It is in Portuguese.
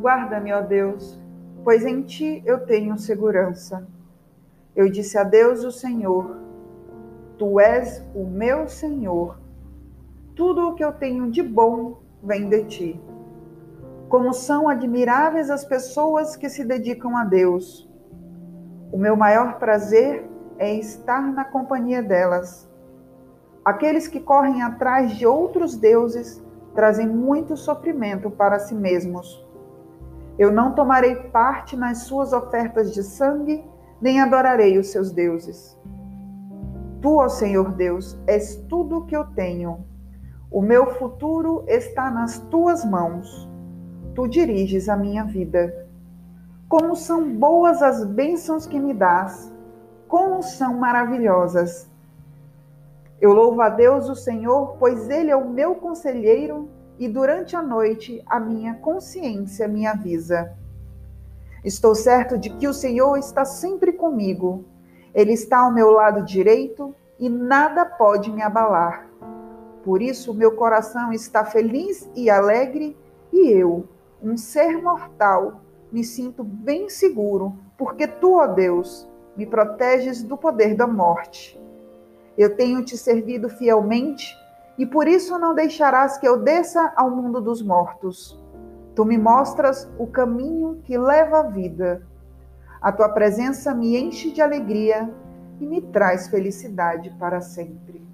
Guarda-me, ó Deus, pois em ti eu tenho segurança. Eu disse a Deus, o Senhor: Tu és o meu Senhor. Tudo o que eu tenho de bom vem de ti. Como são admiráveis as pessoas que se dedicam a Deus. O meu maior prazer é estar na companhia delas. Aqueles que correm atrás de outros deuses trazem muito sofrimento para si mesmos. Eu não tomarei parte nas suas ofertas de sangue, nem adorarei os seus deuses. Tu, ó Senhor Deus, és tudo o que eu tenho. O meu futuro está nas tuas mãos. Tu diriges a minha vida. Como são boas as bênçãos que me dás, como são maravilhosas. Eu louvo a Deus, o Senhor, pois Ele é o meu conselheiro e durante a noite a minha consciência me avisa. Estou certo de que o Senhor está sempre comigo. Ele está ao meu lado direito e nada pode me abalar. Por isso, meu coração está feliz e alegre, e eu, um ser mortal, me sinto bem seguro, porque tu, ó Deus, me proteges do poder da morte. Eu tenho te servido fielmente e por isso não deixarás que eu desça ao mundo dos mortos. Tu me mostras o caminho que leva à vida. A tua presença me enche de alegria e me traz felicidade para sempre.